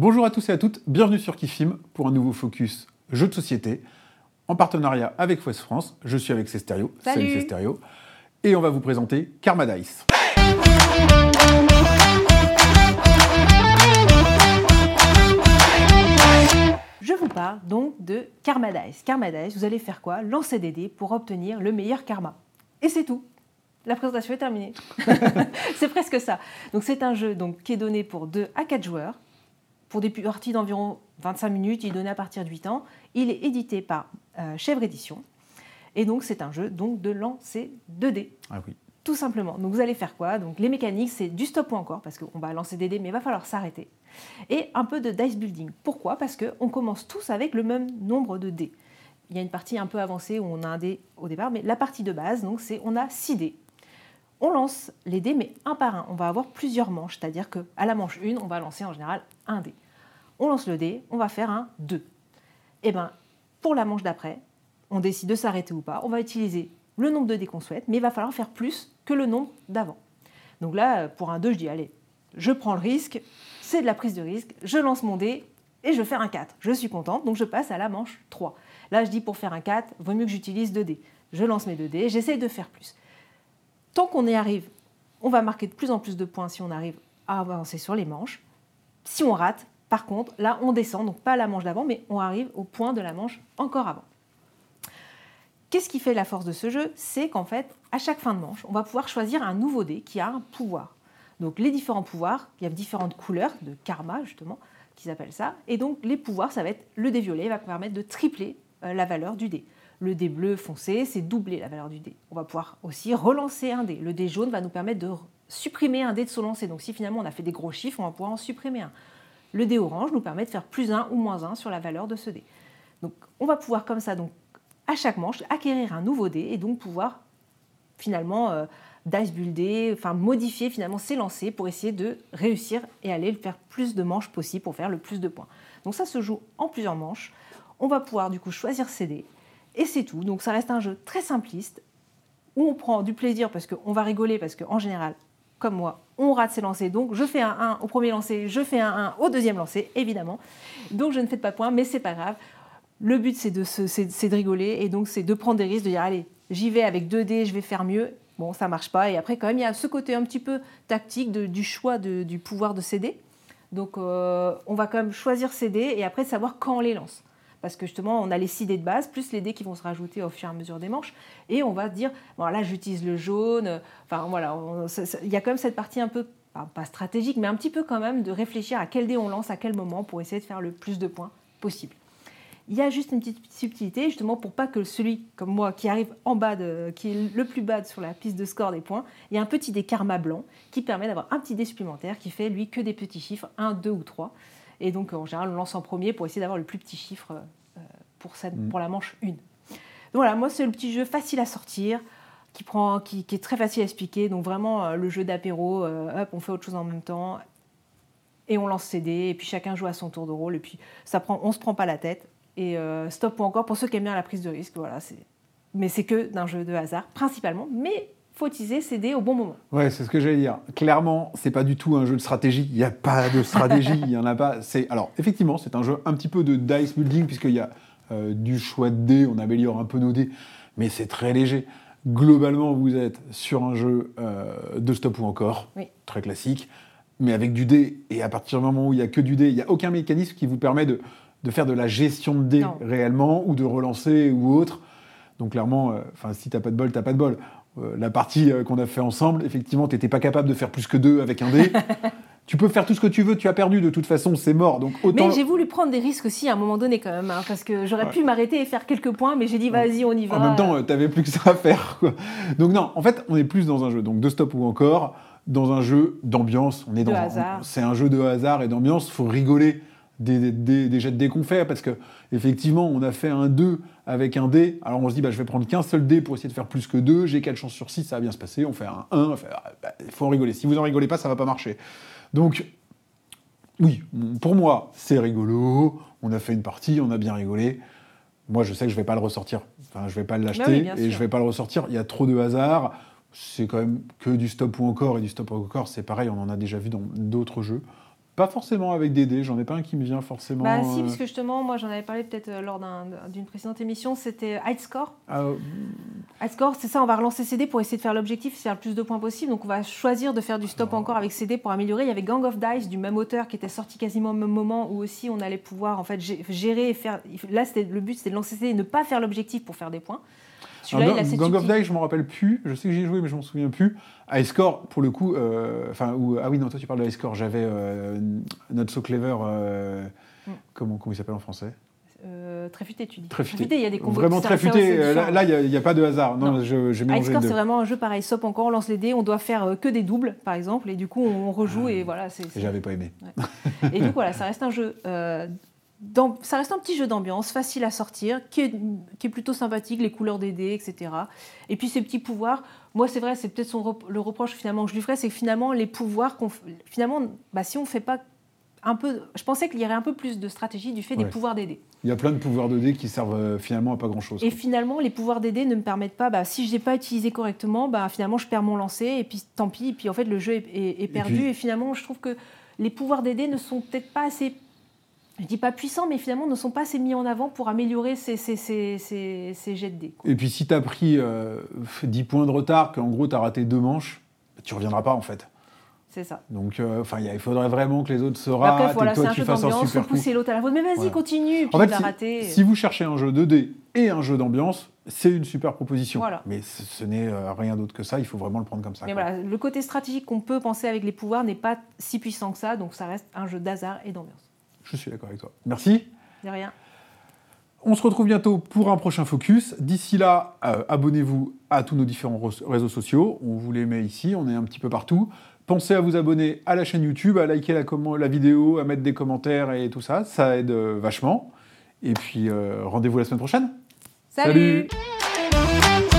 Bonjour à tous et à toutes, bienvenue sur Kifim pour un nouveau focus jeu de société en partenariat avec West France. Je suis avec Cesterio. Salut. Cesterio. Et on va vous présenter Karma Dice. Je vous parle donc de Karma Dice. Karma Dice, vous allez faire quoi? Lancer des dés pour obtenir le meilleur karma. Et c'est tout. La présentation est terminée. c'est presque ça. Donc c'est un jeu donc, qui est donné pour 2 à 4 joueurs. Pour des parties d'environ 25 minutes, il est donné à partir de 8 ans. Il est édité par euh, Chèvre Édition. Et donc c'est un jeu donc, de lancer 2 dés. Ah oui. Tout simplement. Donc vous allez faire quoi? Donc les mécaniques, c'est du stop ou encore, parce qu'on va lancer des dés, mais il va falloir s'arrêter. Et un peu de dice building. Pourquoi? Parce qu'on commence tous avec le même nombre de dés. Il y a une partie un peu avancée où on a un dé au départ, mais la partie de base, donc c'est on a 6 dés. On lance les dés, mais un par un. On va avoir plusieurs manches, c'est-à-dire qu'à la manche 1, on va lancer en général un dé. On lance le dé, on va faire un 2. Et bien, pour la manche d'après, on décide de s'arrêter ou pas. On va utiliser le nombre de dés qu'on souhaite, mais il va falloir faire plus que le nombre d'avant. Donc là, pour un 2, je dis, allez, je prends le risque, c'est de la prise de risque, je lance mon dé et je fais un 4. Je suis contente, donc je passe à la manche 3. Là, je dis, pour faire un 4, vaut mieux que j'utilise 2 dés. Je lance mes 2 dés, j'essaie de faire plus. Tant qu'on y arrive, on va marquer de plus en plus de points si on arrive à avancer sur les manches. Si on rate, par contre, là, on descend, donc pas à la manche d'avant, mais on arrive au point de la manche encore avant. Qu'est-ce qui fait la force de ce jeu? C'est qu'en fait, à chaque fin de manche, on va pouvoir choisir un nouveau dé qui a un pouvoir. Donc les différents pouvoirs, il y a différentes couleurs de karma justement, qu'ils appellent ça. Et donc les pouvoirs, ça va être le dé violet, va permettre de tripler euh, la valeur du dé. Le dé bleu foncé, c'est doubler la valeur du dé. On va pouvoir aussi relancer un dé. Le dé jaune va nous permettre de supprimer un dé de son lancer. Donc si finalement on a fait des gros chiffres, on va pouvoir en supprimer un. Le dé orange nous permet de faire plus 1 ou moins 1 sur la valeur de ce dé. Donc on va pouvoir comme ça donc à chaque manche, acquérir un nouveau dé et donc pouvoir finalement euh, dice builder, enfin modifier finalement ses lancers pour essayer de réussir et aller faire plus de manches possible pour faire le plus de points. Donc ça se joue en plusieurs manches. On va pouvoir du coup choisir ses dés et c'est tout. Donc ça reste un jeu très simpliste où on prend du plaisir parce qu'on va rigoler parce qu'en général, comme moi, on rate ses lancers. Donc je fais un 1 au premier lancer, je fais un 1 au deuxième lancer, évidemment. Donc je ne fais pas de points, mais c'est pas grave. Le but, c'est de, rigoler et donc c'est de prendre des risques, de dire allez, j'y vais avec 2 dés, je vais faire mieux. Bon, ça marche pas. Et après, quand même, il y a ce côté un petit peu tactique du choix du pouvoir de dés. Donc, euh, on va quand même choisir ces dés et après savoir quand on les lance. Parce que justement, on a les 6 dés de base, plus les dés qui vont se rajouter au fur et à mesure des manches. Et on va dire, bon, là, j'utilise le jaune. Enfin, voilà, il y a quand même cette partie un peu, pas stratégique, mais un petit peu quand même de réfléchir à quel dé on lance à quel moment pour essayer de faire le plus de points possible. Il y a juste une petite subtilité, justement, pour pas que celui comme moi qui arrive en bas, qui est le plus bas sur la piste de score des points, il y a un petit dé karma blanc qui permet d'avoir un petit dé supplémentaire qui fait, lui, que des petits chiffres, 1, 2 ou 3. Et donc, en général, on lance en premier pour essayer d'avoir le plus petit chiffre euh, pour, cette, Mm. pour la manche 1. Donc voilà, moi, c'est le petit jeu facile à sortir, qui, prend, qui, qui est très facile à expliquer. Donc vraiment, euh, le jeu d'apéro, euh, hop, on fait autre chose en même temps. Et on lance ses dés, et puis chacun joue à son tour de rôle, et puis ça prend, on se prend pas la tête et euh, stop ou encore pour ceux qui aiment bien la prise de risque. Voilà, c'est... Mais c'est que d'un jeu de hasard, principalement. Mais faut ses dés au bon moment. Ouais, c'est ce que j'allais dire. Clairement, c'est pas du tout un jeu de stratégie. Il n'y a pas de stratégie. Il y en a pas. C'est alors effectivement, c'est un jeu un petit peu de dice building puisqu'il y a euh, du choix de dés. On améliore un peu nos dés, mais c'est très léger. Globalement, vous êtes sur un jeu euh, de stop ou encore, Oui. très classique, mais avec du dé. Et à partir du moment où il n'y a que du dé, il n'y a aucun mécanisme qui vous permet de, de faire de la gestion de dés Non. réellement ou de relancer ou autre. Donc clairement, euh, enfin si t'as pas de bol, t'as pas de bol. Euh, la partie euh, qu'on a fait ensemble, effectivement, t'étais pas capable de faire plus que deux avec un dé. tu peux faire tout ce que tu veux, tu as perdu de toute façon, c'est mort. Donc autant. Mais j'ai voulu prendre des risques aussi à un moment donné quand même, hein, parce que j'aurais Ouais. pu m'arrêter et faire quelques points, mais j'ai dit vas-y, on y va. En même temps, euh, t'avais plus que ça à faire. quoi. Donc non, en fait, on est plus dans un jeu donc de stop ou encore dans un jeu d'ambiance. On est dans. C'est un jeu de hasard et d'ambiance. Faut rigoler des, des, des jets de dés qu'on fait parce que effectivement, on a fait un 2 avec un dé. Alors on se dit, bah, je vais prendre qu'un seul dé pour essayer de faire plus que 2. J'ai 4 chances sur 6, ça va bien se passer. On fait un 1. on fait, ah, bah, Il faut en rigoler. Si vous en rigolez pas, ça va pas marcher. Donc oui, pour moi, c'est rigolo. On a fait une partie, on a bien rigolé. Moi, je sais que je vais pas le ressortir. Enfin, je vais pas l'acheter Bah oui, et je vais pas le ressortir. Il y a trop de hasard. C'est quand même que du stop ou encore et du stop ou encore. C'est pareil, on en a déjà vu dans d'autres jeux. Pas forcément avec des dés, j'en ai pas un qui me vient forcément. Bah si, euh, parce que justement, moi j'en avais parlé peut-être euh, lors d'un- d'une précédente émission, c'était High Score. ah, euh, High Score, c'est ça, on va relancer CD pour essayer de faire l'objectif, faire le plus de points possible. Donc on va choisir de faire du stop encore avec CD pour améliorer. Il y avait Gang of Dice du même auteur qui était sorti quasiment au même moment où aussi on allait pouvoir en fait gé- gérer et faire. Là, le but, c'était de lancer CD et ne pas faire l'objectif pour faire des points. Celui-là, alors, il a cette Gang of. Die, je m'en rappelle plus. Je sais que j'y ai joué, mais je m'en souviens plus. High Score, pour le coup, euh, enfin, ah oui, non, toi tu parles de High Score. J'avais euh, Not So Clever. euh, Mm. Comment, comment il s'appelle en français? Euh, très futé, tu dis. Très futé. il y a des combos. Vraiment ça- très ça, futé. c'est euh, Là, il n'y a, pas de hasard. Non, je- High Score, c'est vraiment un jeu pareil, stop encore, on lance les dés, on doit faire que des doubles, par exemple, et du coup on rejoue et voilà. c'est Et c'est- J'avais pas aimé. Et donc voilà, ça reste un jeu. euh, ça reste un petit jeu d'ambiance, facile à sortir, qui est, qui est plutôt sympathique, les couleurs des dés, etc. Et puis ces petits pouvoirs, moi c'est vrai, c'est peut-être rep- le reproche finalement que je lui ferais, c'est que finalement les pouvoirs, qu'on finalement, bah, si on fait pas un peu, je pensais qu'il y aurait un peu plus de stratégie du fait des pouvoirs des dés. Il y a plein de pouvoirs de dés qui servent euh, finalement à pas grand chose. Et finalement, les pouvoirs des dés ne me permettent pas, bah, si je n'ai pas utilisé correctement, bah, finalement je perds mon lancer, et puis tant pis, et puis en fait le jeu est, est- est perdu, puis- et finalement je trouve que les pouvoirs des dés ne sont peut-être pas assez, je dis pas puissants, mais finalement ne sont pas assez mis en avant pour améliorer ces, ces, ces, ces- ces jets de dés. quoi. Et puis si tu as pris euh, 10 points de retard, qu'en gros tu as raté deux manches, bah, tu reviendras pas en fait. C'est ça. Donc euh, enfin, il faudrait vraiment que les autres se ratent Après, voilà, et toi un tu jeu fasses un d'ambiance, super coup. pousser l'autre à la faute, mais vas-y, Voilà. continue, puis En fait, si, vous cherchez un jeu 2D et un jeu d'ambiance, c'est une super proposition. Voilà. Mais ce, ce n'est euh, rien d'autre que ça, il faut vraiment le prendre comme ça. Mais quoi. voilà, le côté stratégique qu'on peut penser avec les pouvoirs n'est pas si puissant que ça, donc ça reste un jeu d'hasard et d'ambiance. Je suis d'accord avec toi. Merci. De rien. On se retrouve bientôt pour un prochain focus. D'ici là, euh, abonnez-vous à tous nos différents réseaux sociaux. On vous les met ici, on est un petit peu partout. Pensez à vous abonner à la chaîne YouTube, à liker la, vidéo, à mettre des commentaires et tout ça. Ça aide euh, vachement. Et puis, euh, rendez-vous la semaine prochaine. Salut Salut